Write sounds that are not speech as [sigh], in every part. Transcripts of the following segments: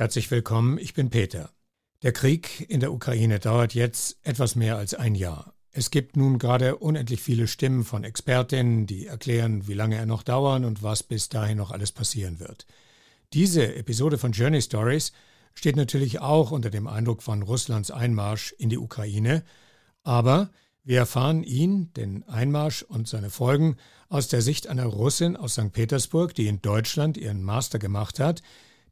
Herzlich willkommen, ich bin Peter. Der Krieg in der Ukraine dauert jetzt etwas mehr als ein Jahr. Es gibt nun gerade unendlich viele Stimmen von Expertinnen, die erklären, wie lange er noch dauern und was bis dahin noch alles passieren wird. Diese Episode von Journey Stories steht natürlich auch unter dem Eindruck von Russlands Einmarsch in die Ukraine, aber wir erfahren ihn, den Einmarsch und seine Folgen aus der Sicht einer Russin aus St. Petersburg, die in Deutschland ihren Master gemacht hat,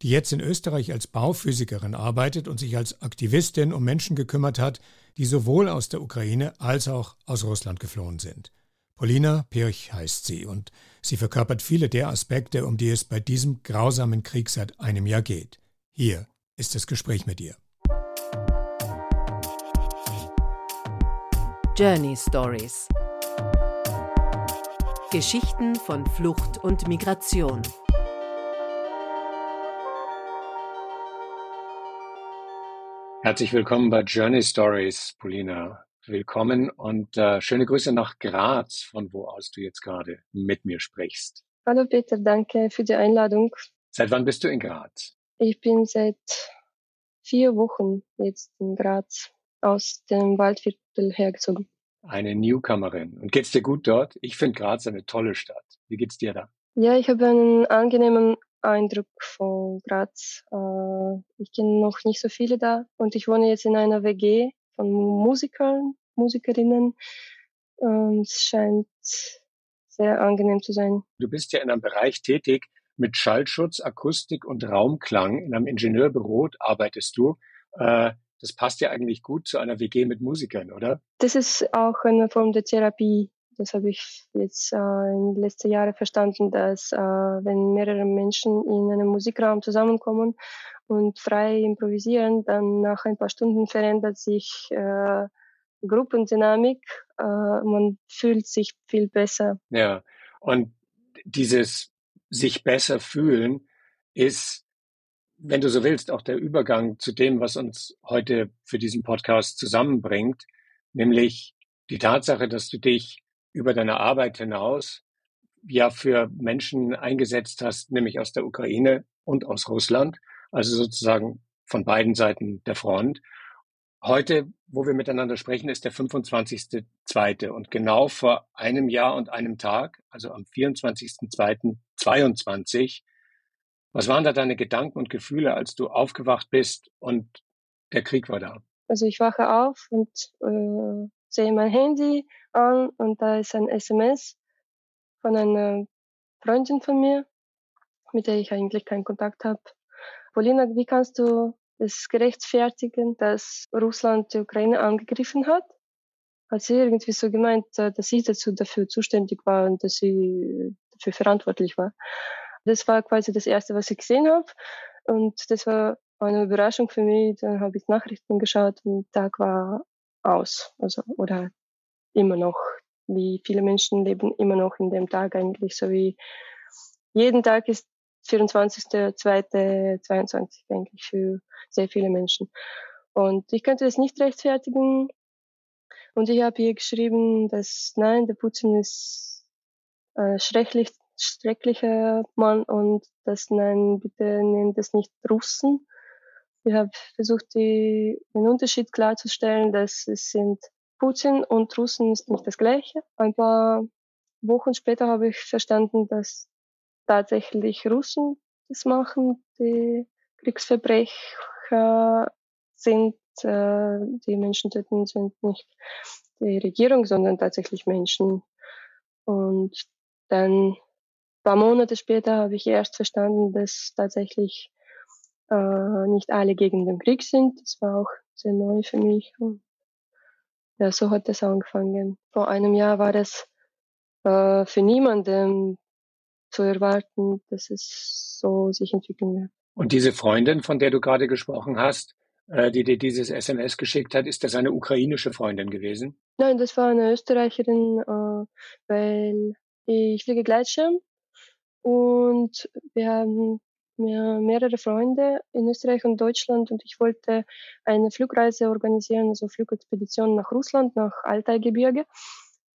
die jetzt in Österreich als Bauphysikerin arbeitet und sich als Aktivistin um Menschen gekümmert hat, die sowohl aus der Ukraine als auch aus Russland geflohen sind. Polina Pirch heißt sie und sie verkörpert viele der Aspekte, um die es bei diesem grausamen Krieg seit einem Jahr geht. Hier ist das Gespräch mit ihr. Journey Stories Geschichten von Flucht und Migration. Herzlich willkommen bei Journey Stories, Polina. Willkommen und äh, schöne Grüße nach Graz, von wo aus du jetzt gerade mit mir sprichst. Hallo Peter, danke für die Einladung. Seit wann bist du in Graz? Ich bin seit vier Wochen jetzt in Graz aus dem Waldviertel hergezogen. Eine Newcomerin. Und geht's dir gut dort? Ich finde Graz eine tolle Stadt. Wie geht's dir da? Ja, ich habe einen angenehmen Eindruck von Graz. Äh, ich kenne noch nicht so viele da und ich wohne jetzt in einer WG von Musikern, Musikerinnen. Und es scheint sehr angenehm zu sein. Du bist ja in einem Bereich tätig mit Schallschutz, Akustik und Raumklang. In einem Ingenieurbüro arbeitest du. Äh, das passt ja eigentlich gut zu einer WG mit Musikern, oder? Das ist auch eine Form der Therapie das habe ich jetzt äh, in den letzten Jahren verstanden, dass äh, wenn mehrere Menschen in einem Musikraum zusammenkommen und frei improvisieren, dann nach ein paar Stunden verändert sich äh, Gruppendynamik. Äh, man fühlt sich viel besser. Ja, und dieses sich besser fühlen ist, wenn du so willst, auch der Übergang zu dem, was uns heute für diesen Podcast zusammenbringt, nämlich die Tatsache, dass du dich über deine Arbeit hinaus ja für Menschen eingesetzt hast, nämlich aus der Ukraine und aus Russland, also sozusagen von beiden Seiten der Front. Heute, wo wir miteinander sprechen, ist der 25.2. und genau vor einem Jahr und einem Tag, also am 24.2.22, was waren da deine Gedanken und Gefühle, als du aufgewacht bist und der Krieg war da? Also ich wache auf und äh, sehe mein Handy an und da ist ein SMS von einer Freundin von mir, mit der ich eigentlich keinen Kontakt habe. Polina, wie kannst du es gerechtfertigen, dass Russland die Ukraine angegriffen hat? Hat sie irgendwie so gemeint, äh, dass ich dazu dafür zuständig war und dass sie dafür verantwortlich war. Das war quasi das Erste, was ich gesehen habe. Und das war eine Überraschung für mich. Dann habe ich Nachrichten geschaut und Tag war aus. Also, oder immer noch, wie viele Menschen leben immer noch in dem Tag eigentlich, so wie jeden Tag ist 24.2.22 eigentlich für sehr viele Menschen. Und ich könnte das nicht rechtfertigen. Und ich habe hier geschrieben, dass nein, der Putin ist ein schrecklich, schrecklicher Mann und dass nein, bitte nennt es nicht Russen. Ich habe versucht, die, den Unterschied klarzustellen, dass es sind Putin und Russen ist nicht das Gleiche. Ein paar Wochen später habe ich verstanden, dass tatsächlich Russen das machen, die Kriegsverbrecher sind, äh, die Menschen töten, sind nicht die Regierung, sondern tatsächlich Menschen. Und dann ein paar Monate später habe ich erst verstanden, dass tatsächlich äh, nicht alle gegen den Krieg sind. Das war auch sehr neu für mich. Und ja, so hat es angefangen. Vor einem Jahr war es äh, für niemanden zu erwarten, dass es so sich entwickeln wird. Und diese Freundin, von der du gerade gesprochen hast, äh, die dir dieses SMS geschickt hat, ist das eine ukrainische Freundin gewesen? Nein, das war eine Österreicherin, äh, weil ich fliege Gleitschirm und wir haben mir mehrere Freunde in Österreich und Deutschland und ich wollte eine Flugreise organisieren, also Flugexpedition nach Russland, nach Altaigebirge.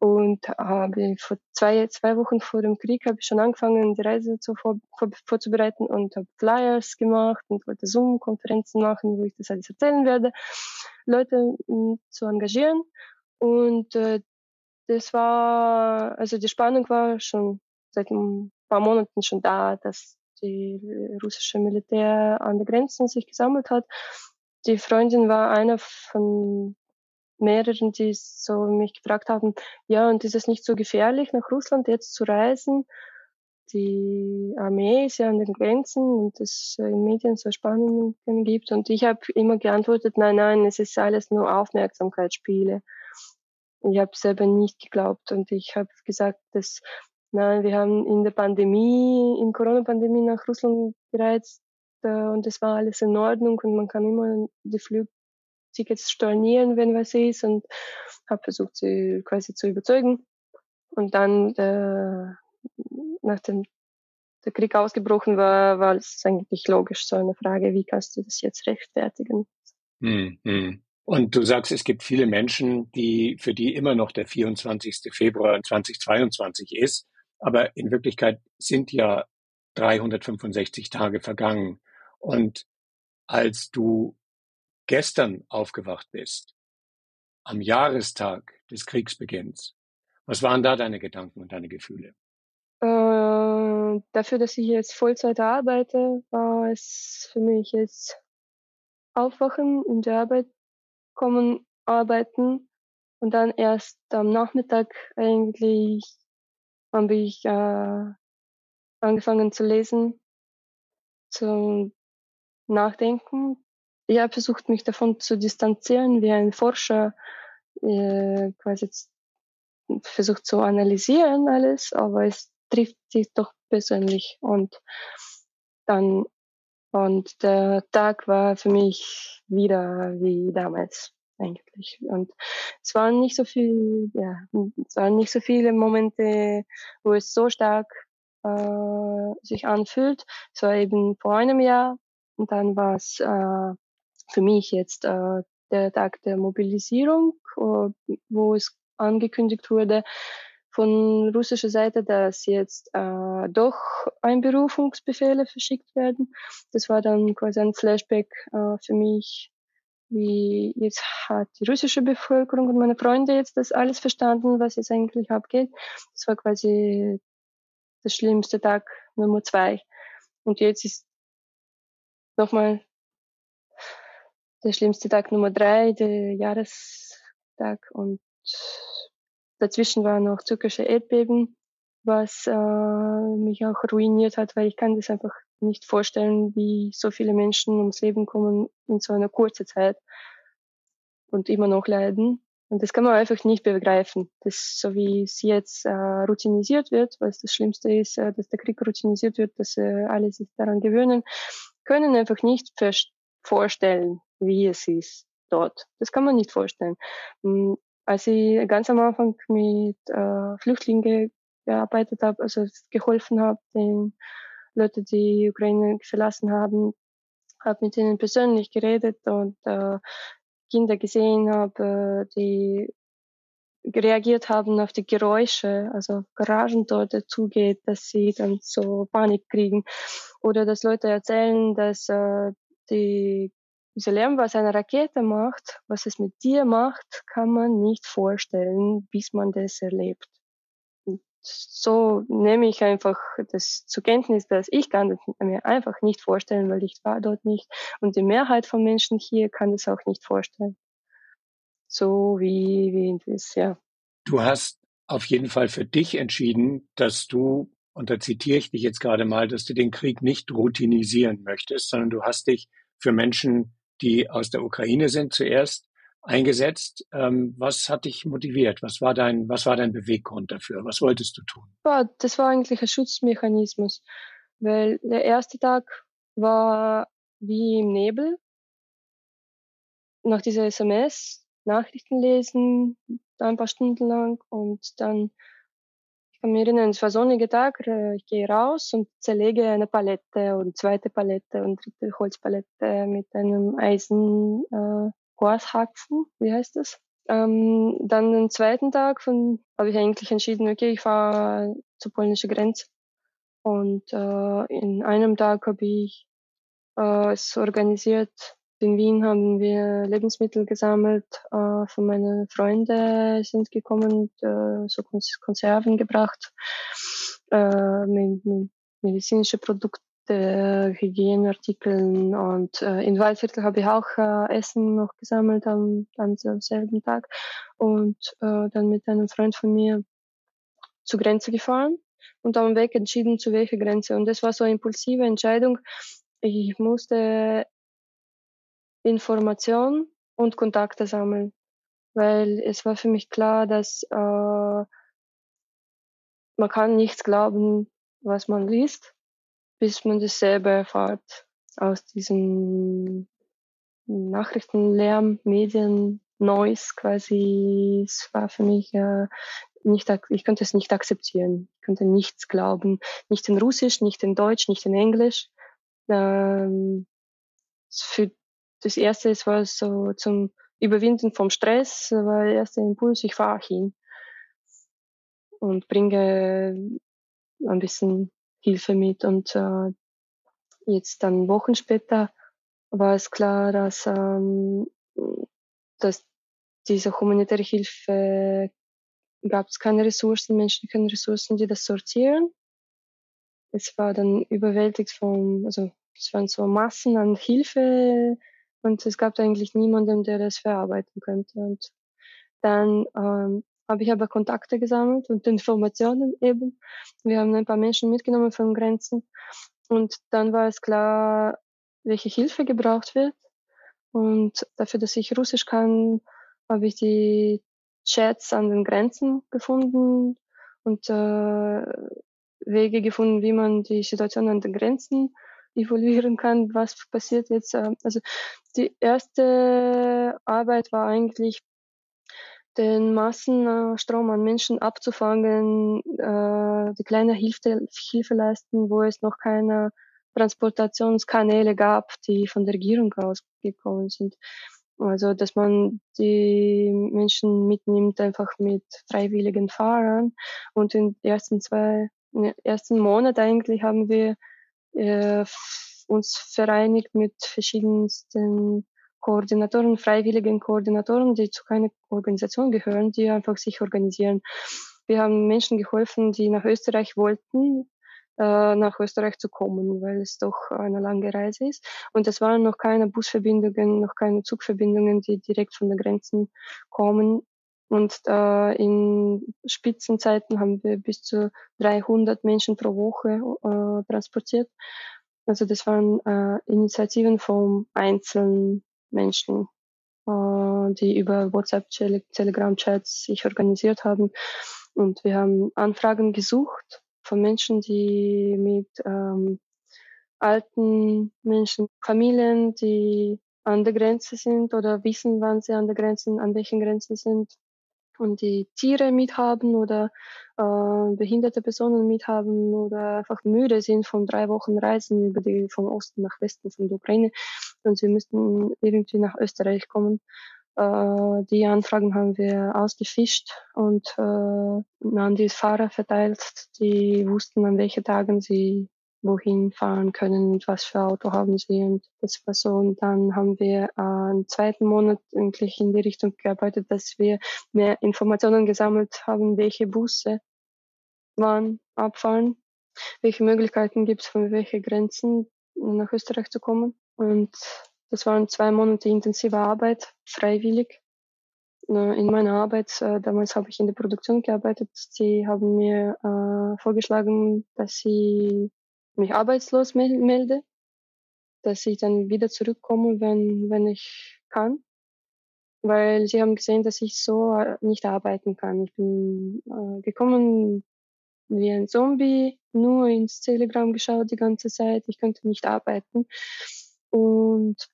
und habe vor zwei, zwei Wochen vor dem Krieg habe ich schon angefangen, die Reise zu vor, vor, vorzubereiten und habe Flyers gemacht und wollte Zoom-Konferenzen machen, wo ich das alles erzählen werde, Leute m, zu engagieren. Und äh, das war, also die Spannung war schon seit ein paar Monaten schon da, dass die russische Militär an den Grenzen sich gesammelt hat. Die Freundin war einer von mehreren, die so mich gefragt haben, ja, und ist es nicht so gefährlich, nach Russland jetzt zu reisen? Die Armee ist ja an den Grenzen und es in Medien so Spannungen gibt. Und ich habe immer geantwortet, nein, nein, es ist alles nur Aufmerksamkeitsspiele. Ich habe selber nicht geglaubt und ich habe gesagt, dass nein, wir haben in der Pandemie, in Corona-Pandemie nach Russland gereist äh, und es war alles in Ordnung und man kann immer die Flüge Tickets stornieren, wenn was ist und habe versucht, sie quasi zu überzeugen. Und dann, äh, nachdem der Krieg ausgebrochen war, war es eigentlich logisch so eine Frage, wie kannst du das jetzt rechtfertigen? Mhm. Und du sagst, es gibt viele Menschen, die, für die immer noch der 24. Februar 2022 ist. Aber in Wirklichkeit sind ja 365 Tage vergangen. Und als du gestern aufgewacht bist, am Jahrestag des Kriegsbeginns, was waren da deine Gedanken und deine Gefühle? Äh, dafür, dass ich jetzt Vollzeit arbeite, war es für mich jetzt aufwachen, in die Arbeit kommen, arbeiten und dann erst am Nachmittag eigentlich habe ich äh, angefangen zu lesen, zu nachdenken, ich habe versucht, mich davon zu distanzieren, wie ein Forscher äh, quasi versucht zu analysieren alles, aber es trifft sich doch persönlich. Und dann und der Tag war für mich wieder wie damals eigentlich und es waren nicht so viel ja es waren nicht so viele Momente wo es so stark äh, sich anfühlt es war eben vor einem Jahr und dann war es äh, für mich jetzt äh, der Tag der Mobilisierung, äh, wo es angekündigt wurde von russischer Seite, dass jetzt äh, doch Einberufungsbefehle verschickt werden. Das war dann quasi ein Flashback äh, für mich, wie jetzt hat die russische Bevölkerung und meine Freunde jetzt das alles verstanden, was jetzt eigentlich abgeht. Das war quasi der schlimmste Tag Nummer zwei. Und jetzt ist nochmal der schlimmste Tag Nummer drei, der Jahrestag und dazwischen war noch türkische Erdbeben, was äh, mich auch ruiniert hat, weil ich kann das einfach nicht vorstellen, wie so viele Menschen ums Leben kommen in so einer kurzen Zeit und immer noch leiden. Und das kann man einfach nicht begreifen. Das, so wie es jetzt äh, routinisiert wird, was das Schlimmste ist, äh, dass der Krieg routinisiert wird, dass äh, alle sich daran gewöhnen, können einfach nicht vorstellen, wie es ist dort. Das kann man nicht vorstellen. Hm, als ich ganz am Anfang mit äh, Flüchtlingen gearbeitet habe, also geholfen habe, den Leute, die Ukraine verlassen haben, habe mit ihnen persönlich geredet und äh, Kinder gesehen habe, die reagiert haben auf die Geräusche, also Garagen dort zugeht, dass sie dann so Panik kriegen oder dass Leute erzählen, dass äh, die diese Lärm, was eine Rakete macht, was es mit dir macht, kann man nicht vorstellen, bis man das erlebt. So nehme ich einfach das zur Kenntnis, dass ich kann das mir einfach nicht vorstellen, weil ich war dort nicht. Und die Mehrheit von Menschen hier kann das auch nicht vorstellen. So wie, wie es, ja. Du hast auf jeden Fall für dich entschieden, dass du, und da zitiere ich dich jetzt gerade mal, dass du den Krieg nicht routinisieren möchtest, sondern du hast dich für Menschen die aus der Ukraine sind, zuerst eingesetzt. Ähm, was hat dich motiviert? Was war dein, was war dein Beweggrund dafür? Was wolltest du tun? Ja, das war eigentlich ein Schutzmechanismus, weil der erste Tag war wie im Nebel. Nach dieser SMS Nachrichten lesen, ein paar Stunden lang und dann kann mich erinnern, es war sonniger Tag, äh, ich gehe raus und zerlege eine Palette und zweite Palette und dritte Holzpalette mit einem Eisen äh, Glashaxen, wie heißt das? Ähm, dann den zweiten Tag habe ich eigentlich entschieden, okay, ich fahre zur polnischen Grenze. Und äh, in einem Tag habe ich äh, es organisiert. In Wien haben wir Lebensmittel gesammelt. Äh, von meinen Freunden sind gekommen, äh, so Konserven gebracht, äh, mit, mit medizinische Produkte äh, Hygieneartikeln und äh, in Waldviertel habe ich auch äh, Essen noch gesammelt am, am selben Tag und äh, dann mit einem Freund von mir zur Grenze gefahren und am Weg entschieden, zu welcher Grenze. Und das war so eine impulsive Entscheidung. Ich musste Informationen und Kontakte sammeln, weil es war für mich klar, dass äh, man kann nichts glauben, was man liest bis man das selber erfahrt aus diesem Nachrichtenlärm, Medien, Noise quasi. Es war für mich äh, nicht, ich konnte es nicht akzeptieren. Ich konnte nichts glauben. Nicht in Russisch, nicht in Deutsch, nicht in Englisch. Ähm, für das erste, es war so zum Überwinden vom Stress, war der erste Impuls, ich fahre hin und bringe ein bisschen Hilfe mit. Und äh, jetzt dann Wochen später war es klar, dass, ähm, dass diese humanitäre Hilfe gab es keine Ressourcen, menschlichen Ressourcen, die das sortieren. Es war dann überwältigt von, also es waren so Massen an Hilfe und es gab eigentlich niemanden, der das verarbeiten könnte. Und dann ähm, habe ich aber Kontakte gesammelt und Informationen eben. Wir haben ein paar Menschen mitgenommen von Grenzen und dann war es klar, welche Hilfe gebraucht wird. Und dafür, dass ich Russisch kann, habe ich die Chats an den Grenzen gefunden und äh, Wege gefunden, wie man die Situation an den Grenzen evaluieren kann, was passiert jetzt. Äh, also die erste Arbeit war eigentlich den Massenstrom an Menschen abzufangen, äh, die kleine Hilfe, Hilfe leisten, wo es noch keine Transportationskanäle gab, die von der Regierung ausgekommen sind. Also, dass man die Menschen mitnimmt, einfach mit freiwilligen Fahrern. Und in den ersten zwei, den ersten Monat eigentlich haben wir äh, uns vereinigt mit verschiedensten Koordinatoren, freiwilligen Koordinatoren, die zu keiner Organisation gehören, die einfach sich organisieren. Wir haben Menschen geholfen, die nach Österreich wollten, äh, nach Österreich zu kommen, weil es doch eine lange Reise ist. Und es waren noch keine Busverbindungen, noch keine Zugverbindungen, die direkt von den Grenzen kommen. Und äh, in Spitzenzeiten haben wir bis zu 300 Menschen pro Woche äh, transportiert. Also das waren äh, Initiativen vom einzelnen Menschen, äh, die über WhatsApp, Telegram-Chats sich organisiert haben. Und wir haben Anfragen gesucht von Menschen, die mit ähm, alten Menschen, Familien, die an der Grenze sind oder wissen, wann sie an der Grenze, an welchen Grenzen sind und die Tiere mithaben oder äh, behinderte Personen mithaben oder einfach müde sind von drei Wochen Reisen über die vom Osten nach Westen von der Ukraine und sie müssten irgendwie nach Österreich kommen. Äh, die Anfragen haben wir ausgefischt und äh, an die Fahrer verteilt, die wussten, an welchen Tagen sie wohin fahren können und was für Auto haben sie. Und das war so. Und dann haben wir äh, im zweiten Monat eigentlich in die Richtung gearbeitet, dass wir mehr Informationen gesammelt haben, welche Busse wann abfahren, welche Möglichkeiten gibt es, von welchen Grenzen nach Österreich zu kommen. Und das waren zwei Monate intensive Arbeit, freiwillig. In meiner Arbeit, äh, damals habe ich in der Produktion gearbeitet, sie haben mir äh, vorgeschlagen, dass sie mich arbeitslos melde, dass ich dann wieder zurückkomme, wenn, wenn ich kann. Weil sie haben gesehen, dass ich so äh, nicht arbeiten kann. Ich bin äh, gekommen wie ein Zombie, nur ins Telegram geschaut die ganze Zeit. Ich konnte nicht arbeiten. Und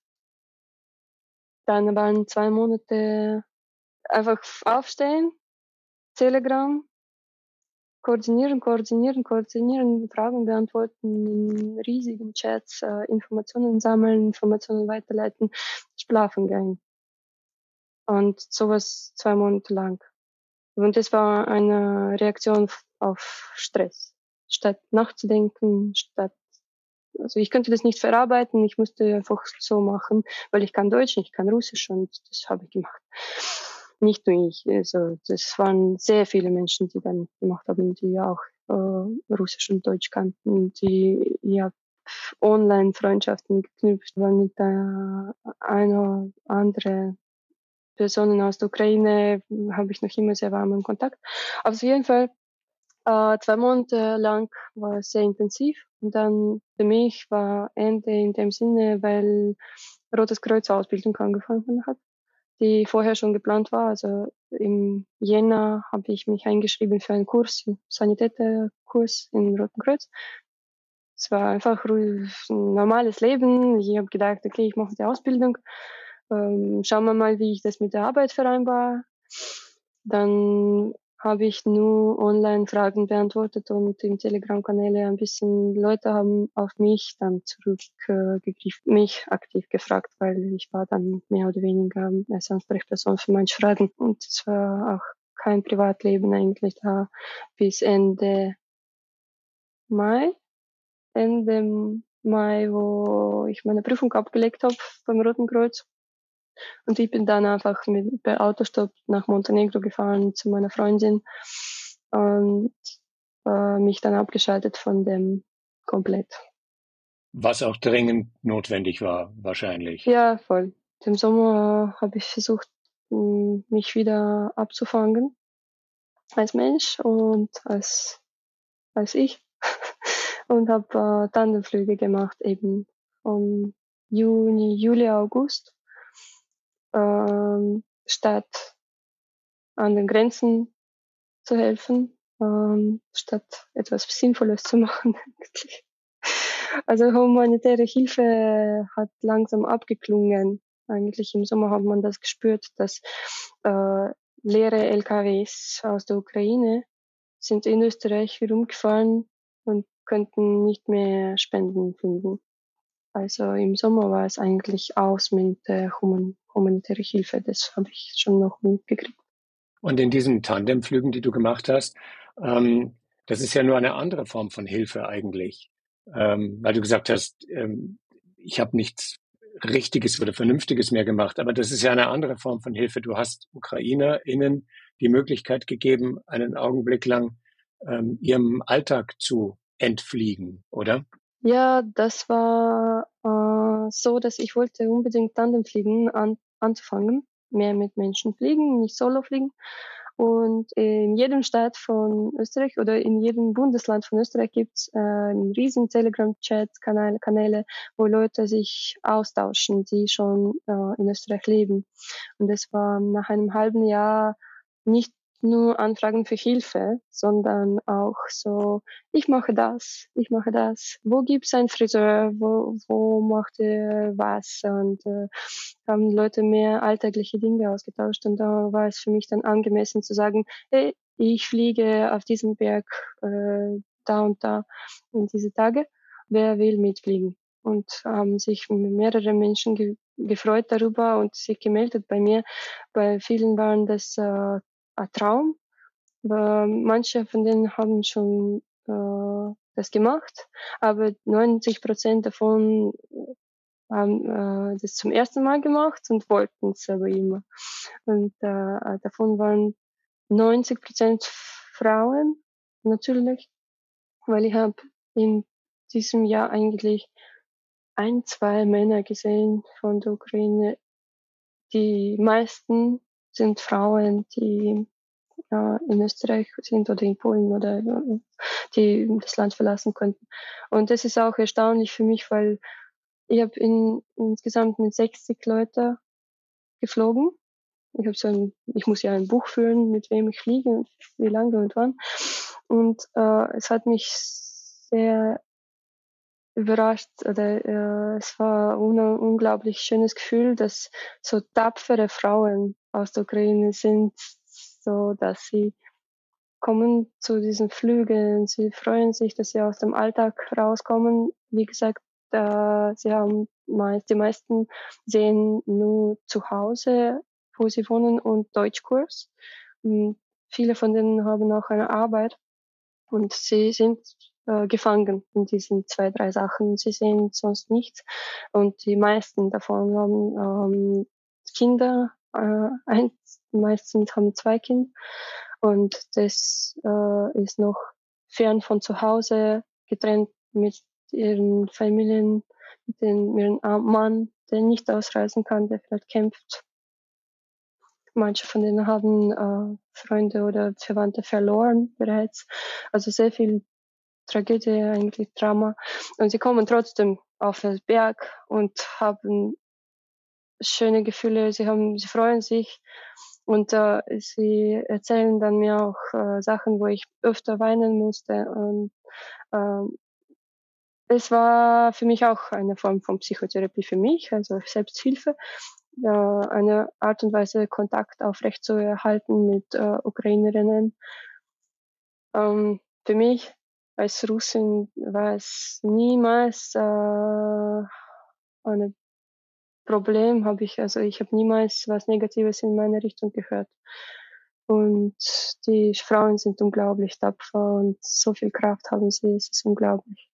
dann waren zwei Monate einfach aufstehen, Telegram, koordinieren, koordinieren, koordinieren, Fragen beantworten in riesigen Chats, äh, Informationen sammeln, Informationen weiterleiten, schlafen gehen. Und sowas zwei Monate lang. Und das war eine Reaktion auf Stress. Statt nachzudenken, statt also ich könnte das nicht verarbeiten, ich musste einfach so machen, weil ich kann Deutsch, ich kann Russisch und das habe ich gemacht. Nicht nur ich, also das waren sehr viele Menschen, die dann gemacht haben, die auch äh, Russisch und Deutsch kannten, die ja Online-Freundschaften geknüpft waren mit der einer andere Personen aus der Ukraine habe ich noch immer sehr warmen Kontakt. Aber auf jeden Fall äh, zwei Monate lang war es sehr intensiv. Und dann für mich war Ende in dem Sinne, weil Rotes Kreuz Ausbildung angefangen hat, die vorher schon geplant war. Also im Jänner habe ich mich eingeschrieben für einen Kurs, Sanitäterkurs im Roten Kreuz. Es war einfach ein normales Leben. Ich habe gedacht, okay, ich mache die Ausbildung. Ähm, schauen wir mal, wie ich das mit der Arbeit vereinbar. Dann habe ich nur Online-Fragen beantwortet und im Telegram-Kanäle ein bisschen Leute haben auf mich dann zurückgegriffen, mich aktiv gefragt, weil ich war dann mehr oder weniger als Ansprechperson für manche Fragen und es war auch kein Privatleben eigentlich da bis Ende Mai. Ende Mai, wo ich meine Prüfung abgelegt habe beim Roten Kreuz. Und ich bin dann einfach mit, per Autostopp nach Montenegro gefahren zu meiner Freundin und äh, mich dann abgeschaltet von dem komplett. Was auch dringend notwendig war, wahrscheinlich. Ja, voll. Im Sommer habe ich versucht, mich wieder abzufangen als Mensch und als, als ich [laughs] und habe äh, Tandemflüge gemacht eben vom Juni, Juli, August ähm, statt an den Grenzen zu helfen, ähm, statt etwas Sinnvolles zu [laughs] machen. also humanitäre Hilfe hat langsam abgeklungen. Eigentlich im Sommer hat man das gespürt, dass äh, leere LKWs aus der Ukraine sind in Österreich herumgefahren und könnten nicht mehr Spenden finden. Also im Sommer war es eigentlich aus mit der Human humanitäre Hilfe. Das habe ich schon noch mitgekriegt. Und in diesen Tandemflügen, die du gemacht hast, ähm, das ist ja nur eine andere Form von Hilfe eigentlich, ähm, weil du gesagt hast, ähm, ich habe nichts Richtiges oder Vernünftiges mehr gemacht, aber das ist ja eine andere Form von Hilfe. Du hast UkrainerInnen die Möglichkeit gegeben, einen Augenblick lang ähm, ihrem Alltag zu entfliegen, oder? Ja, das war äh, so, dass ich wollte unbedingt Tandemfliegen an, anzufangen, mehr mit Menschen fliegen, nicht solo fliegen. Und in jedem Staat von Österreich oder in jedem Bundesland von Österreich gibt es äh, einen riesen Telegram-Chat-Kanäle, Kanäle, wo Leute sich austauschen, die schon äh, in Österreich leben. Und es war nach einem halben Jahr nicht nur Anfragen für Hilfe, sondern auch so, ich mache das, ich mache das. Wo gibt's einen Friseur? Wo, wo macht er was? Und äh, haben Leute mehr alltägliche Dinge ausgetauscht. Und da war es für mich dann angemessen zu sagen, hey, ich fliege auf diesem Berg äh, da und da in diese Tage. Wer will mitfliegen? Und haben sich mehrere Menschen ge gefreut darüber und sich gemeldet bei mir. Bei vielen waren das äh, Traum. Aber manche von denen haben schon äh, das gemacht, aber 90 Prozent davon äh, haben äh, das zum ersten Mal gemacht und wollten es aber immer. Und äh, davon waren 90 Prozent Frauen natürlich, weil ich habe in diesem Jahr eigentlich ein, zwei Männer gesehen von der Ukraine. Die meisten sind Frauen, die äh, in Österreich sind oder in Polen oder die das Land verlassen könnten. Und das ist auch erstaunlich für mich, weil ich habe in, insgesamt mit 60 Leute geflogen. Ich habe so ein, ich muss ja ein Buch führen, mit wem ich fliege und wie lange und wann. Und äh, es hat mich sehr überrascht oder äh, es war ein unglaublich schönes Gefühl, dass so tapfere Frauen aus der Ukraine sind, so dass sie kommen zu diesen Flügen, sie freuen sich, dass sie aus dem Alltag rauskommen. Wie gesagt, äh, sie haben meist, die meisten sehen nur zu Hause wo sie wohnen und Deutschkurs. Und viele von denen haben auch eine Arbeit und sie sind äh, gefangen in diesen zwei, drei Sachen. Sie sehen sonst nichts und die meisten davon haben ähm, Kinder, äh, eins, meistens haben zwei Kinder und das äh, ist noch fern von zu Hause, getrennt mit ihren Familien, mit, den, mit ihrem Mann, der nicht ausreisen kann, der vielleicht kämpft. Manche von denen haben äh, Freunde oder Verwandte verloren bereits. Also sehr viel Tragödie, eigentlich Drama. Und sie kommen trotzdem auf den Berg und haben schöne Gefühle. Sie haben, sie freuen sich und äh, sie erzählen dann mir auch äh, Sachen, wo ich öfter weinen musste. Und äh, es war für mich auch eine Form von Psychotherapie für mich, also Selbsthilfe, äh, eine Art und Weise Kontakt aufrecht zu erhalten mit äh, Ukrainerinnen. Ähm, für mich als Russin war es niemals äh, ein Problem, habe ich also ich habe niemals was Negatives in meine Richtung gehört. Und die Frauen sind unglaublich tapfer und so viel Kraft haben sie, es ist unglaublich.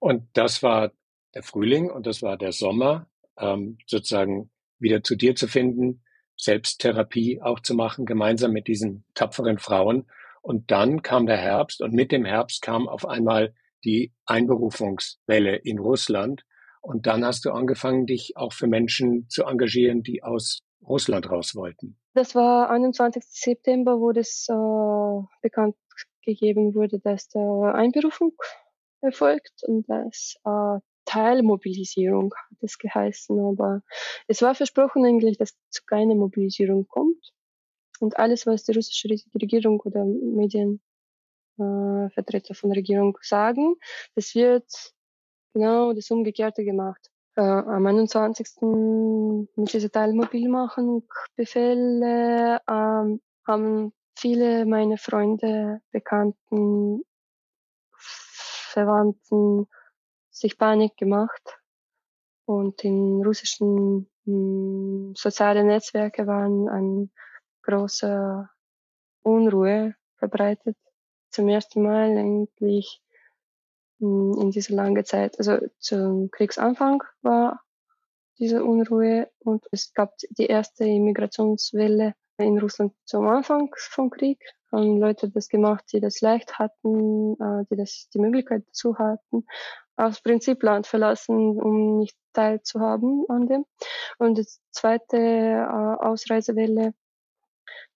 Und das war der Frühling und das war der Sommer, ähm, sozusagen wieder zu dir zu finden, Selbsttherapie auch zu machen, gemeinsam mit diesen tapferen Frauen. Und dann kam der Herbst und mit dem Herbst kam auf einmal die Einberufungswelle in Russland. Und dann hast du angefangen, dich auch für Menschen zu engagieren, die aus Russland raus wollten. Das war 21. September, wo das äh, bekannt gegeben wurde, dass der Einberufung erfolgt und das äh, Teilmobilisierung hat es geheißen, aber es war versprochen eigentlich, dass zu keiner Mobilisierung kommt. Und alles, was die russische Regierung oder Medienvertreter äh, von der Regierung sagen, das wird genau das Umgekehrte gemacht. Äh, am 21. mit dieser Teilmobilmachung Befehle äh, haben viele meiner Freunde, Bekannten, Verwandten sich Panik gemacht und in russischen mh, hm, sozialen Netzwerke waren eine große Unruhe verbreitet. Zum ersten Mal eigentlich in dieser langen Zeit, also zum Kriegsanfang war diese Unruhe und es gab die erste Immigrationswelle in Russland zum Anfang vom Krieg. Haben Leute das gemacht, die das leicht hatten, äh, die das die Möglichkeit dazu hatten, aus Prinzip Land verlassen, um nicht teilzuhaben an dem. Und die zweite äh, Ausreisewelle,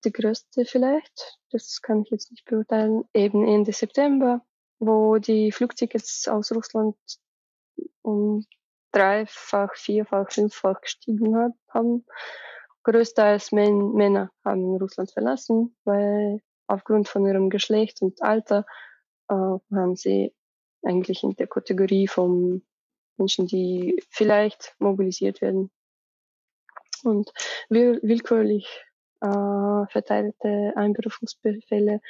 die größte vielleicht, das kann ich jetzt nicht beurteilen, eben Ende September, wo die Flugtickets aus Russland um dreifach, vierfach, fünffach gestiegen hat, haben. Größtenteils Männer haben Russland verlassen, weil aufgrund von ihrem Geschlecht und Alter äh, haben sie eigentlich in der Kategorie von Menschen, die vielleicht mobilisiert werden. Und will willkürlich äh, verteilte Einberufungsbefehle.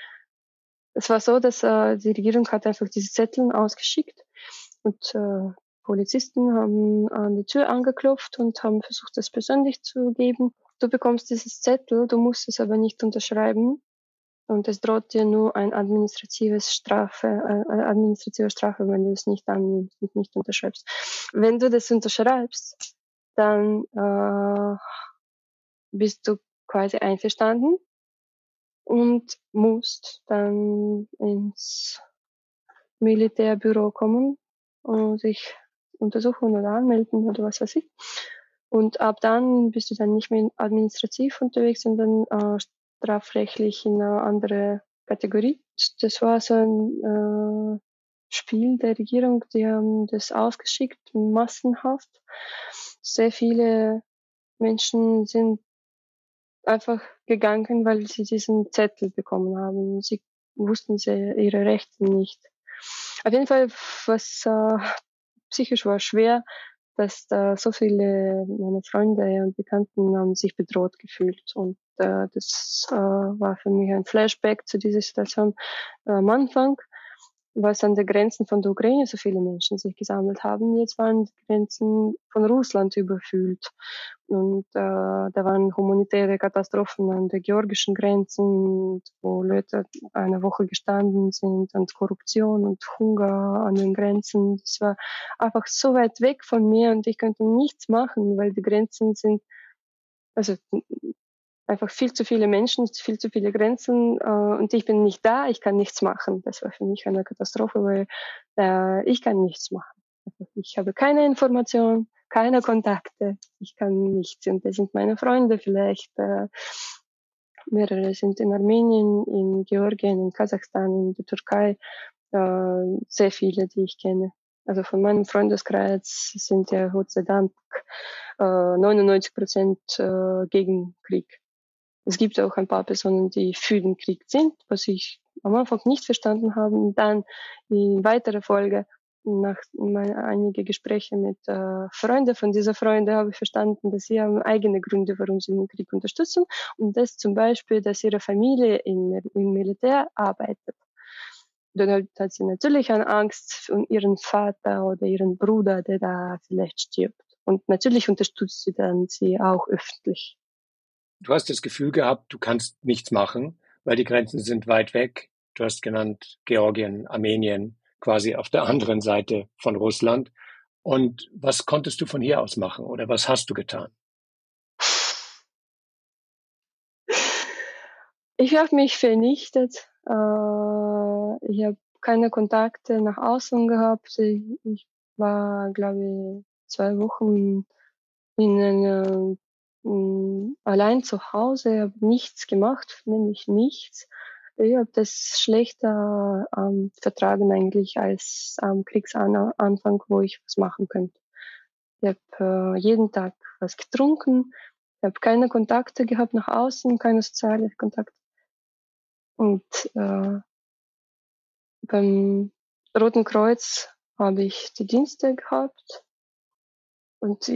Es war so, dass äh, die Regierung hat einfach diese Zettel ausgeschickt und äh, Polizisten haben an die Tür angeklopft und haben versucht, das persönlich zu geben. Du bekommst dieses Zettel, du musst es aber nicht unterschreiben und es droht dir nur ein administratives Strafe, äh, eine administrative Strafe, wenn du es nicht annimmst und nicht unterschreibst. Wenn du das unterschreibst, dann äh, bist du quasi einverstanden und musst dann ins Militärbüro kommen und sich untersuchen oder anmelden oder was weiß ich. Und ab dann bist du dann nicht mehr administrativ unterwegs, sondern äh, strafrechtlich in eine andere Kategorie. Das war so ein äh, Spiel der Regierung, die haben das ausgeschickt, massenhaft. Sehr viele Menschen sind einfach gegangen, weil sie diesen Zettel bekommen haben. Sie wussten sie ihre Rechte nicht. Auf jeden Fall, was äh, psychisch war schwer, dass da so viele meine Freunde und Bekannten haben sich bedroht gefühlt und äh, das äh, war für mich ein Flashback zu dieser Situation am Anfang, was an den Grenzen von der Ukraine so viele Menschen sich gesammelt haben. Jetzt waren die Grenzen von Russland überfüllt Und äh, da waren humanitäre Katastrophen an der georgischen Grenzen, wo Leute eine Woche gestanden sind und Korruption und Hunger an den Grenzen. Das war einfach so weit weg von mir und ich könnte nichts machen, weil die Grenzen sind, also einfach viel zu viele Menschen, viel zu viele Grenzen äh, und ich bin nicht da, ich kann nichts machen. Das war für mich eine Katastrophe, weil äh, ich kann nichts machen. Also ich habe keine Information, keine Kontakte, ich kann nichts. Und das sind meine Freunde vielleicht. Äh, mehrere sind in Armenien, in Georgien, in Kasachstan, in der Türkei. Äh, sehr viele, die ich kenne. Also von meinem Freundeskreis sind ja Gott sei Dank äh, 99 Prozent äh, gegen Krieg. Es gibt auch ein paar Personen, die für den Krieg sind, was ich am Anfang nicht verstanden habe. Und dann in weiterer Folge, nach meine, einige Gespräche mit äh, Freunden von dieser Freunde, habe ich verstanden, dass sie haben eigene Gründe, warum sie den Krieg unterstützen. Und das zum Beispiel, dass ihre Familie im, im Militär arbeitet. Dann hat sie natürlich eine Angst um ihren Vater oder ihren Bruder, der da vielleicht stirbt. Und natürlich unterstützt sie dann sie auch öffentlich du hast das Gefühl gehabt, du kannst nichts machen, weil die Grenzen sind weit weg. Du hast genannt Georgien, Armenien, quasi auf der [laughs] anderen Seite von Russland. Und was konntest du von hier aus machen oder was hast du getan? Ich habe mich vernichtet. Äh, ich habe keine Kontakte nach außen gehabt. Ich war, glaube ich, zwei Wochen in einer hm, allein zu Hause, habe nichts gemacht, nämlich nichts. Ich habe das schlechter ähm, vertragen eigentlich als am Kriegsanfang, wo ich was machen könnte. Ich habe äh, jeden Tag was getrunken, ich habe keine Kontakte gehabt nach außen, keine sozialen Kontakte. Und äh, beim Roten Kreuz habe ich die Dienste gehabt und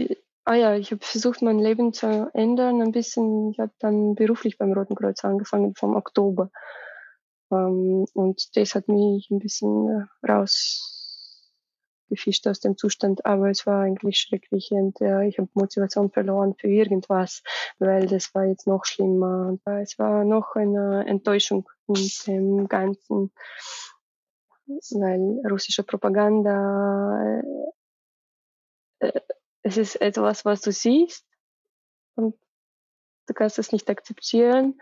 Ah ja, ich habe versucht, mein Leben zu ändern ein bisschen. Ich habe dann beruflich beim Roten Kreuz angefangen vom Oktober. Ähm, und das hat mich ein bisschen äh, rausgefischt aus dem Zustand. Aber es war eigentlich schrecklich und äh, ich habe Motivation verloren für irgendwas, weil das war jetzt noch schlimmer. Und äh, es war noch eine Enttäuschung mit dem Ganzen, weil russische Propaganda äh, äh, es ist etwas, was du siehst und du kannst es nicht akzeptieren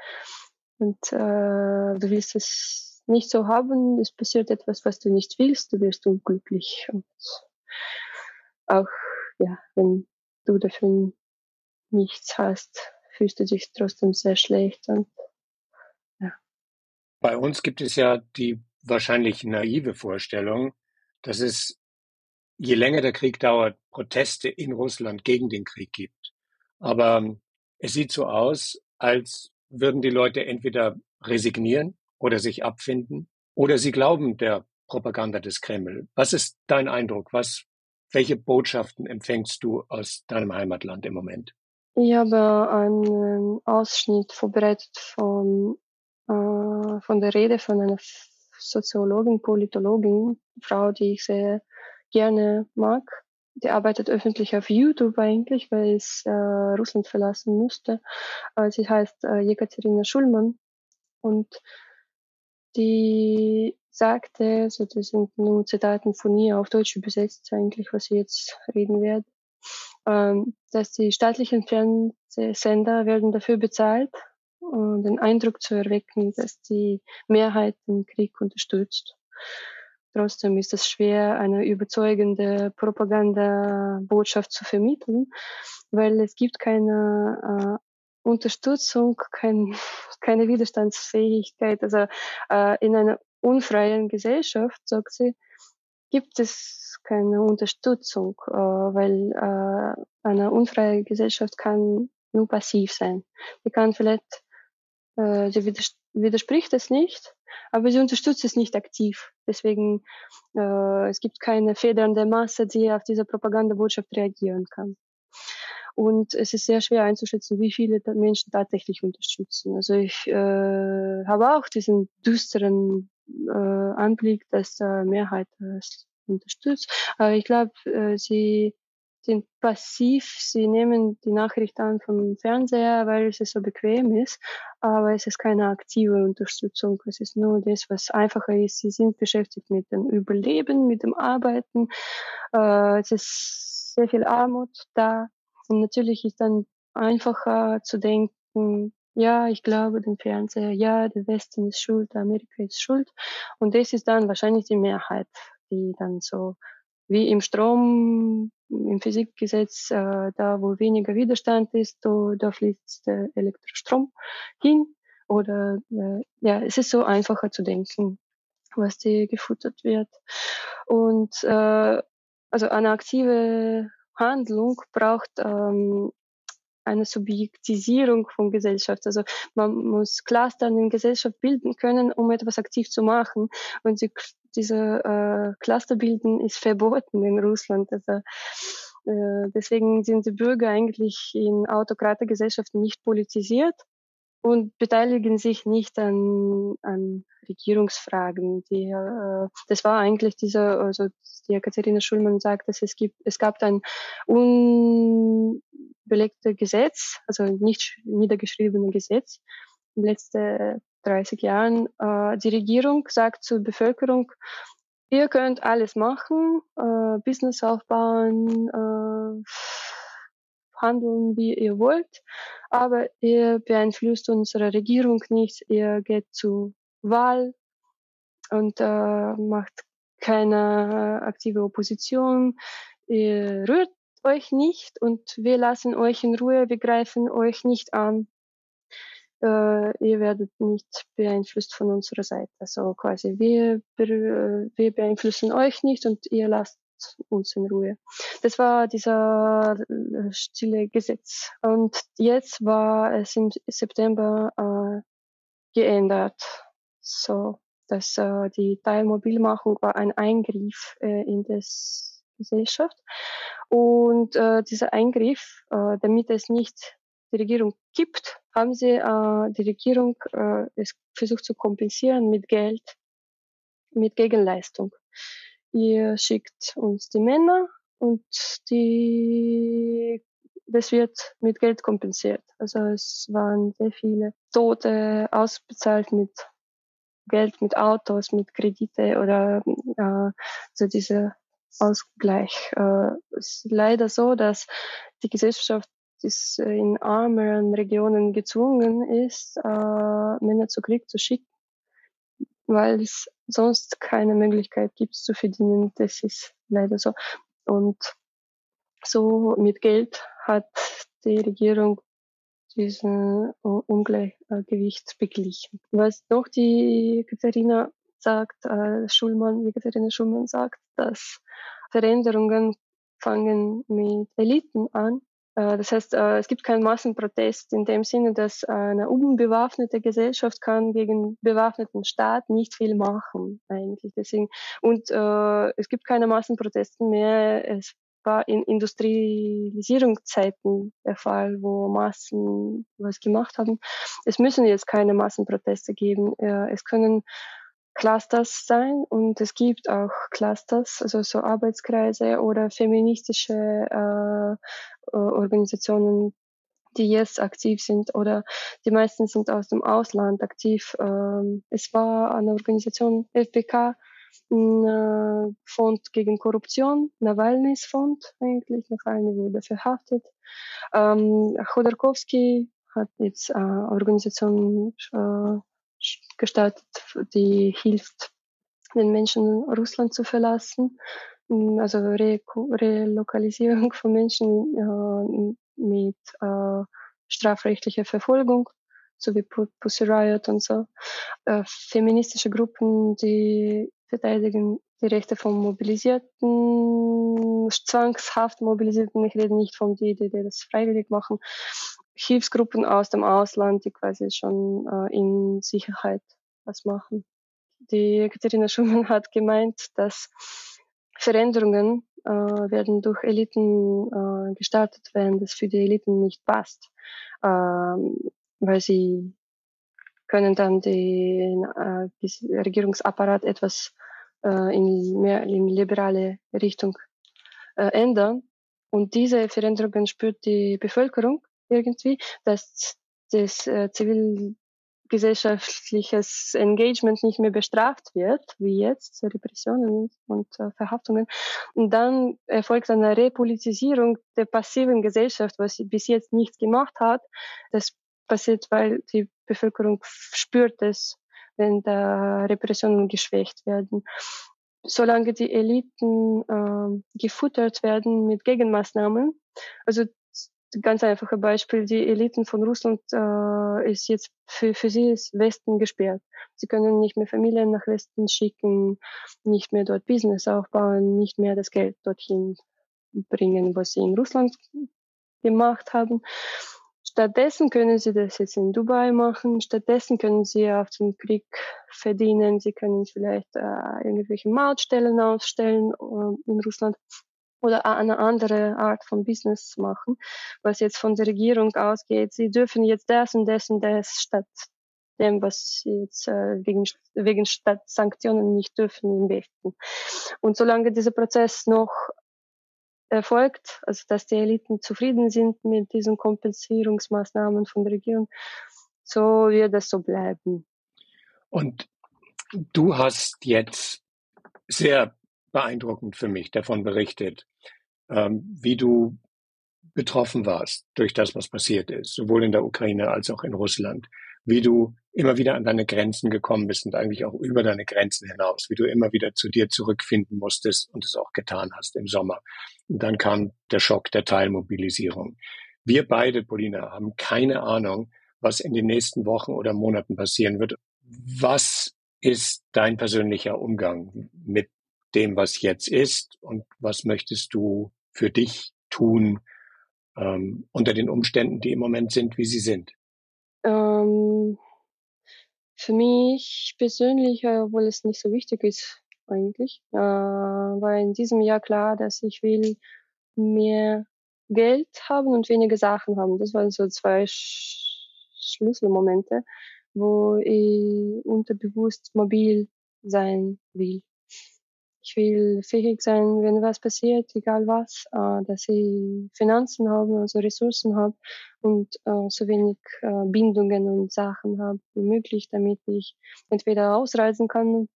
und äh, du willst es nicht so haben. Es passiert etwas, was du nicht willst, du wirst unglücklich und auch ja, wenn du dafür nichts hast, fühlst du dich trotzdem sehr schlecht und ja. Bei uns gibt es ja die wahrscheinlich naive Vorstellung, dass es je länger der Krieg dauert, Proteste in Russland gegen den Krieg gibt. Aber ähm, es sieht so aus, als würden die Leute entweder resignieren oder sich abfinden oder sie glauben der Propaganda des Kreml. Was ist dein Eindruck? Was, welche Botschaften empfängst du aus deinem Heimatland im Moment? Ich habe einen Ausschnitt vorbereitet von, äh, von der Rede von einer Soziologin, Politologin, Frau, die ich sehr gerne mag. Die arbeitet öffentlich auf YouTube eigentlich, weil es äh, Russland verlassen musste. Äh, sie heißt äh, Jekaterina Schulmann und die sagte, so das sind nur Zitaten von ihr auf Deutsch übersetzt eigentlich, was ich jetzt reden werde, ähm, dass die staatlichen Fernsehsender werden dafür bezahlt, um den Eindruck zu erwecken, dass die Mehrheit den Krieg unterstützt. Trotzdem ist es schwer, eine überzeugende Propagandabotschaft zu vermitteln, weil es gibt keine äh, Unterstützung, kein, [laughs] keine Widerstandsfähigkeit. Also äh, in einer unfreien Gesellschaft, sagt sie, gibt es keine Unterstützung, äh, weil äh, eine unfreie Gesellschaft kann nur passiv sein. Die kann vielleicht, äh, sie widerspricht es nicht, aber sie unterstützt es nicht aktiv. Deswegen äh, es gibt keine federnde Masse, die auf diese Propagandabotschaft reagieren kann. Und es ist sehr schwer einzuschätzen, wie viele Menschen tatsächlich unterstützen. Also ich äh, habe auch diesen düsteren äh, Anblick, dass äh, Mehrheit es unterstützt. Aber ich glaube, äh, sie sind passiv, sie nehmen die Nachricht an vom Fernseher, weil es so bequem ist, aber es ist keine aktive Unterstützung. Es ist nur das, was einfacher ist. Sie sind beschäftigt mit dem Überleben, mit dem Arbeiten. Äh, es ist sehr viel Armut da. Und natürlich ist dann einfacher zu denken, ja, ich glaube den Fernseher, ja, der Westen ist schuld, Amerika ist schuld. Und das ist dann wahrscheinlich die Mehrheit, die dann so wie im Strom, im Physikgesetz, äh, da wo weniger Widerstand ist, da, da fließt der Elektrostrom hin. Oder äh, ja, es ist so einfacher zu denken, was dir gefuttert wird. Und äh, also eine aktive Handlung braucht ähm, eine Subjektisierung von Gesellschaft. Also man muss Cluster in Gesellschaft bilden können, um etwas aktiv zu machen. Und sie, diese äh, Cluster bilden ist verboten in Russland. Also äh, deswegen sind die Bürger eigentlich in Autokratengesellschaften nicht politisiert und beteiligen sich nicht an, an Regierungsfragen. Die, äh, das war eigentlich dieser, also die Katharina Schulmann sagt, dass es gibt, es gab ein unbelegtes Gesetz, also nicht niedergeschriebenes Gesetz in den letzten 30 Jahren. Äh, die Regierung sagt zur Bevölkerung, ihr könnt alles machen, äh, Business aufbauen, äh, handeln, wie ihr wollt, aber ihr beeinflusst unsere Regierung nicht, ihr geht zu Wahl und äh, macht keine aktive Opposition, ihr rührt euch nicht und wir lassen euch in Ruhe, wir greifen euch nicht an. Äh, ihr werdet nicht beeinflusst von unserer Seite. Also quasi wir, wir beeinflussen euch nicht und ihr lasst uns in Ruhe. Das war dieser äh, stille Gesetz. Und jetzt war es im September äh, geändert. So, dass äh, die Teilmobilmachung war ein Eingriff äh, in das Gesellschaft. Und äh, dieser Eingriff, äh, damit es nicht die Regierung gibt, haben sie äh, die Regierung äh, es versucht zu kompensieren mit Geld, mit Gegenleistung ihr schickt uns die Männer und die, das wird mit Geld kompensiert. Also es waren sehr viele Tote ausbezahlt mit Geld, mit Autos, mit Kredite oder äh, so dieser Ausgleich. Äh, es ist leider so, dass die Gesellschaft ist in ärmeren Regionen gezwungen ist, äh, Männer zu Krieg zu schicken weil es sonst keine Möglichkeit gibt zu verdienen. Das ist leider so. Und so mit Geld hat die Regierung diesen Ungleichgewicht beglichen. Was noch die Katharina sagt, äh, Schulmann, wie Katharina Schulmann sagt, dass Veränderungen fangen mit Eliten an äh, das heißt, äh, es gibt keinen Massenprotest in dem Sinne, dass eine unbewaffnete Gesellschaft kann gegen bewaffneten Staat nicht viel machen eigentlich. Deswegen und äh, es gibt keine Massenproteste mehr. Es war in Industrialisierungszeiten der Fall, wo Massen was gemacht haben. Es müssen jetzt keine Massenproteste geben. Es können Clusters sein und es gibt auch Clusters, also so Arbeitskreise oder feministische äh, Organisationen, die jetzt aktiv sind oder die meisten sind aus dem Ausland aktiv. Ähm, es war eine Organisation FPK, ein äh, Fond gegen Korruption, Nawalnys Fond eigentlich, Nawalny wurde verhaftet. Ähm, Chodorkowski hat jetzt äh, Organisation äh, gestaltet, die hilft, den Menschen Russland zu verlassen. Mm, also Re Relokalisierung [laughs] von Menschen äh, mit äh, strafrechtlicher Verfolgung, so wie Pussy Riot und so. Äh, feministische Gruppen, die verteidigen die Rechte von mobilisierten, zwangshaft mobilisierten, ich rede nicht von denen, die das freiwillig machen, Hilfsgruppen aus dem Ausland, die quasi schon äh, in Sicherheit was machen. Die Katharina Schumann hat gemeint, dass Veränderungen äh, werden durch Eliten äh, gestartet, wenn das für die Eliten nicht passt, ähm, weil sie können dann den äh, Regierungsapparat etwas äh, in mehr in liberale Richtung äh, ändern. Und diese Veränderungen spürt die Bevölkerung irgendwie, dass das äh, zivilgesellschaftliches Engagement nicht mehr bestraft wird, wie jetzt, Repressionen und äh, Verhaftungen. Und dann erfolgt eine Repolitisierung der passiven Gesellschaft, was sie bis jetzt nichts gemacht hat. Das passiert, weil die Bevölkerung spürt es, wenn da Repressionen geschwächt werden solange die Eliten äh, gefuttert werden mit Gegenmaßnahmen. Also ganz einfache Beispiel, die Eliten von Russland äh, ist jetzt für, für sie ist Westen gesperrt. Sie können nicht mehr Familien nach Westen schicken, nicht mehr dort Business aufbauen, nicht mehr das Geld dorthin bringen, was sie in Russland gemacht haben. Stattdessen können sie das jetzt in Dubai machen. Stattdessen können sie auf den Krieg verdienen. Sie können vielleicht äh, irgendwelche Mautstellen aufstellen äh, in Russland oder eine andere Art von Business machen, was jetzt von der Regierung ausgeht. Sie dürfen jetzt das und das und das statt dem, was jetzt äh, wegen, wegen statt Sanktionen nicht dürfen im Westen. Und solange dieser Prozess noch erfolgt, also dass die Eliten zufrieden sind mit diesen Kompensierungsmaßnahmen von der Regierung, so wird das so bleiben. Und du hast jetzt sehr beeindruckend für mich davon berichtet, ähm, wie du betroffen warst durch das, was passiert ist, sowohl in der Ukraine als auch in Russland, wie du immer wieder an deine Grenzen gekommen bist und eigentlich auch über deine Grenzen hinaus, wie du immer wieder zu dir zurückfinden musstest und es auch getan hast im Sommer. Und dann kam der Schock der Teilmobilisierung. Wir beide, Polina, haben keine Ahnung, was in den nächsten Wochen oder Monaten passieren wird. Was ist dein persönlicher Umgang mit dem, was jetzt ist und was möchtest du für dich tun ähm, unter den Umständen, die im Moment sind, wie sie sind? Ähm, für mich persönlich, obwohl es nicht so wichtig ist eigentlich, äh, war in diesem Jahr klar, dass ich will mehr Geld haben und weniger Sachen haben. Das waren so zwei Sch Schlüsselmomente, wo ich unterbewusst mobil sein will ich will fähig sein, wenn was passiert, egal was, äh, dass ich Finanzen habe, also Ressourcen habe und äh, so wenig äh, Bindungen und Sachen habe wie möglich, damit ich entweder ausreisen kann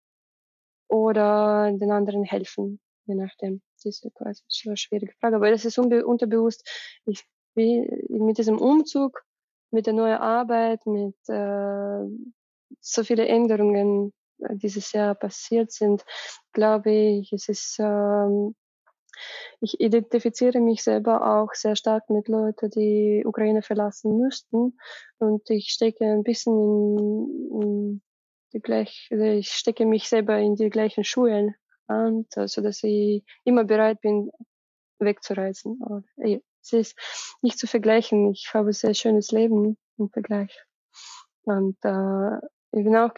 oder den anderen helfen, je nachdem. Das ist quasi eine schwierige Frage, aber das ist unterbewusst. Ich will mit diesem Umzug, mit der neuen Arbeit, mit äh, so viele Änderungen dieses Jahr passiert sind, glaube ich, es ist, ähm, ich identifiziere mich selber auch sehr stark mit Leuten, die Ukraine verlassen müssten. Und ich stecke ein bisschen in, in die gleich, also ich stecke mich selber in die gleichen Schuhe an, also dass ich immer bereit bin, wegzureisen. Aber, es ist nicht zu vergleichen. Ich habe ein sehr schönes Leben im Vergleich. Und äh, ich bin auch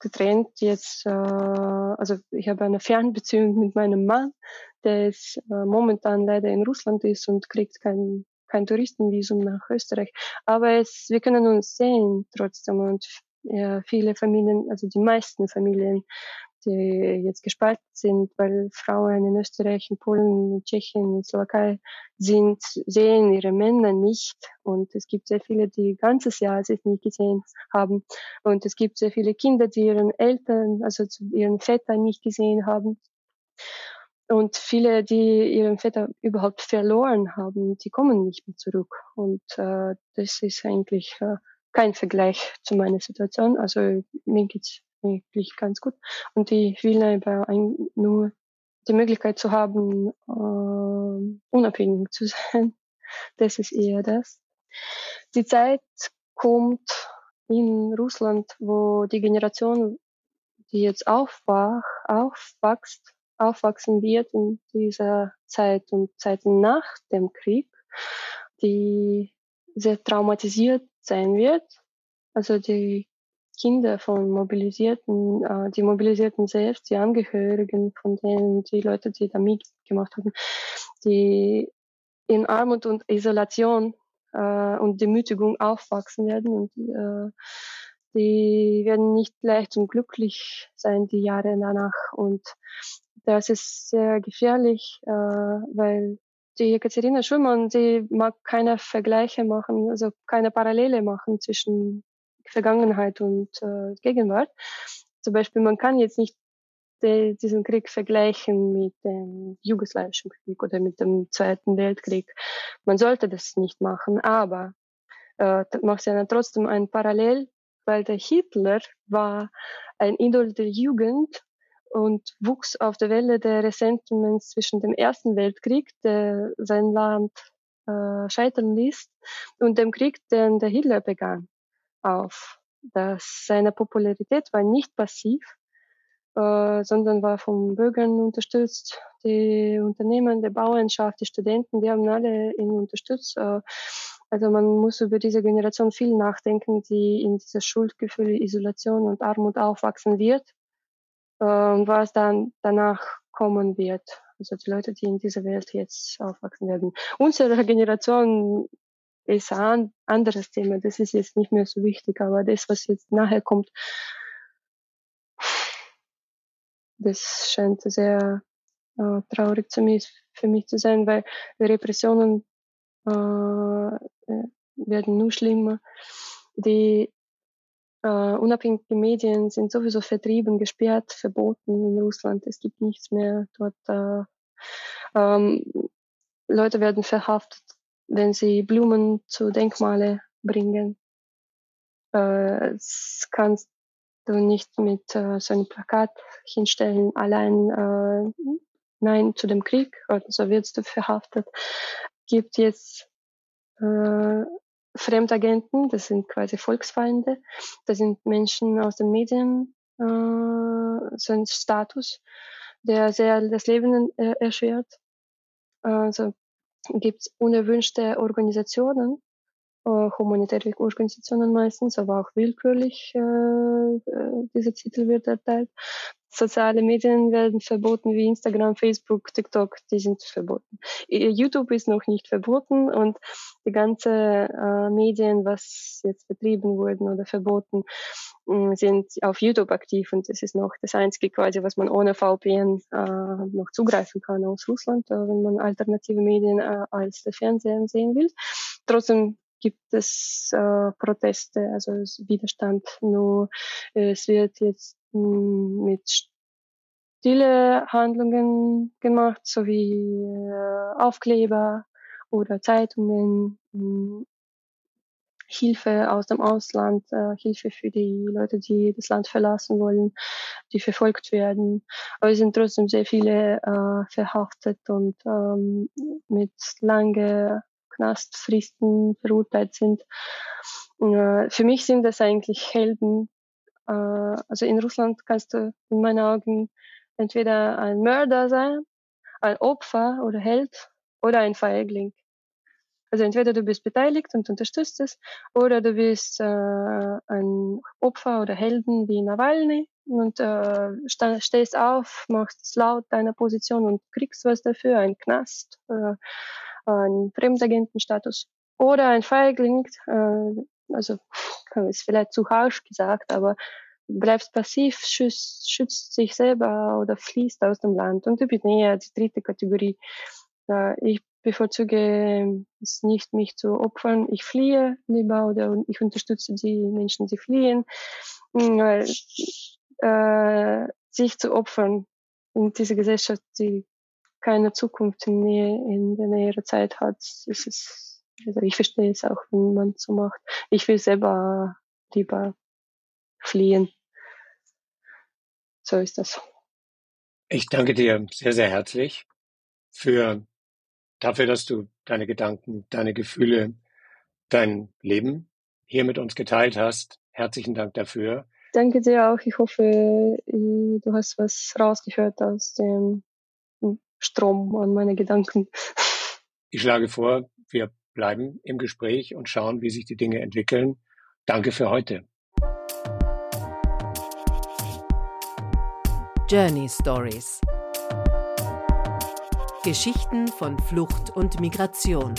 getrennt jetzt, äh, also ich habe eine Fernbeziehung mit meinem Mann, der jetzt äh, momentan leider in Russland ist und kriegt kein, kein Touristenvisum nach Österreich. Aber es, wir können uns sehen trotzdem und ja, viele Familien, also die meisten Familien die jetzt gespalten sind, weil Frauen in Österreich, in Polen, in Tschechien, in Slowakei sind, sehen ihre Männer nicht. Und es gibt sehr viele, die ganzes Jahr sich nicht gesehen haben. Und es gibt sehr viele Kinder, die ihren Eltern, also ihren Väter nicht gesehen haben. Und viele, die ihren Väter überhaupt verloren haben, die kommen nicht mehr zurück. Und äh, das ist eigentlich äh, kein Vergleich zu meiner Situation. Also mir geht's eigentlich ganz gut. Und ich will aber nur die Möglichkeit zu haben, äh, unabhängig zu [laughs] sein. Das ist eher das. Die Zeit kommt in Russland, wo die Generation, die jetzt aufwach, aufwächst, aufwachsen wird in dieser Zeit und Zeiten nach dem Krieg, die sehr traumatisiert sein wird. Also die Kinder von Mobilisierten, äh, die Mobilisierten selbst, die Angehörigen von denen, die Leute, die da mitgemacht haben, die in Armut und Isolation äh, und Demütigung aufwachsen werden und äh, die werden nicht leicht und glücklich sein die Jahre danach. Und das ist sehr gefährlich, äh, weil die Jekaterina Schumann, sie mag keine Vergleiche machen, also keine Parallele machen zwischen Vergangenheit und äh, Gegenwart. Zum Beispiel, man kann jetzt nicht diesen Krieg vergleichen mit dem jugoslawischen Krieg oder mit dem Zweiten Weltkrieg. Man sollte das nicht machen, aber äh, macht dann trotzdem ein Parallel, weil der Hitler war ein Idol der Jugend und wuchs auf der Welle der Ressentiments zwischen dem Ersten Weltkrieg, der sein Land äh, scheitern ließ, und dem Krieg, den der Hitler begann, auf. Dass seine Popularität war nicht passiv, äh, sondern war von Bürgern unterstützt. Die Unternehmen, die Bauernschaft, die Studenten, die haben alle ihn unterstützt. Äh, also man muss über diese Generation viel nachdenken, die in dieser Schuldgefühl, Isolation und Armut aufwachsen wird äh, und was dann danach kommen wird. Also die Leute, die in dieser Welt jetzt aufwachsen werden. Unsere Generation ist ein anderes Thema. Das ist jetzt nicht mehr so wichtig, aber das, was jetzt nachher kommt, das scheint sehr äh, traurig zu mich, für mich zu sein, weil Repressionen äh, äh, werden nur schlimmer. Die Uh, unabhängige Medien sind sowieso vertrieben, gesperrt, verboten in Russland. Es gibt nichts mehr dort. Uh, ähm, Leute werden verhaftet, wenn sie Blumen zu Denkmale bringen. Das kannst du nicht mit so einem Plakat hinstellen, allein Nein zu dem Krieg, so wirst du verhaftet. Gibt jetzt Fremdagenten, das sind quasi Volksfeinde, das sind Menschen aus den Medien, äh, so ein Status, der sehr das Leben äh, erschwert. Also gibt es unerwünschte Organisationen, äh, humanitäre Organisationen meistens, aber auch willkürlich äh, äh dieser Titel wird erteilt. Soziale Medien werden verboten wie Instagram, Facebook, TikTok, die sind verboten. YouTube ist noch nicht verboten und die ganze äh, Medien, was jetzt betrieben wurden oder verboten, äh, sind auf YouTube aktiv und das ist noch das einzige quasi, was man ohne VPN äh, noch zugreifen kann aus Russland, äh, wenn man alternative Medien äh, als der Fernseher sehen will. Trotzdem gibt es äh, Proteste, also Widerstand. Nur es wird jetzt mit stille Handlungen gemacht, sowie äh, Aufkleber oder Zeitungen, hm, Hilfe aus dem Ausland, äh, Hilfe für die Leute, die das Land verlassen wollen, die verfolgt werden. Aber es sind trotzdem sehr viele äh, verhaftet und ähm, mit lange Knastfristen verurteilt sind. Äh, für mich sind das eigentlich Helden. Äh, also in Russland kannst du in meinen Augen entweder ein Mörder sein, ein Opfer oder Held oder ein Feigling. Also entweder du bist beteiligt und unterstützt es, oder du bist äh, ein Opfer oder Helden wie Nawalny und äh, stehst auf, machst es laut deiner Position und kriegst was dafür, ein Knast. Äh, einen Fremdagentenstatus oder ein Feigling, äh, also ist vielleicht zu harsch gesagt, aber bleibst passiv, schützt, schützt sich selber oder fließt aus dem Land. Und du bist näher die dritte Kategorie. Ich bevorzuge es nicht, mich zu opfern. Ich fliehe lieber oder ich unterstütze die Menschen, die fliehen. Weil äh, sich zu opfern in dieser Gesellschaft, die keine Zukunft in, Nähe, in der näheren Zeit hat, ist es, also ich verstehe es auch, wenn man so macht. Ich will selber lieber fliehen. So ist das. Ich danke dir sehr, sehr herzlich für dafür, dass du deine Gedanken, deine Gefühle, dein Leben hier mit uns geteilt hast. Herzlichen Dank dafür. Danke dir auch. Ich hoffe, du hast was rausgehört aus dem Strom an meine Gedanken. Ich schlage vor, wir bleiben im Gespräch und schauen, wie sich die Dinge entwickeln. Danke für heute. Journey Stories Geschichten von Flucht und Migration.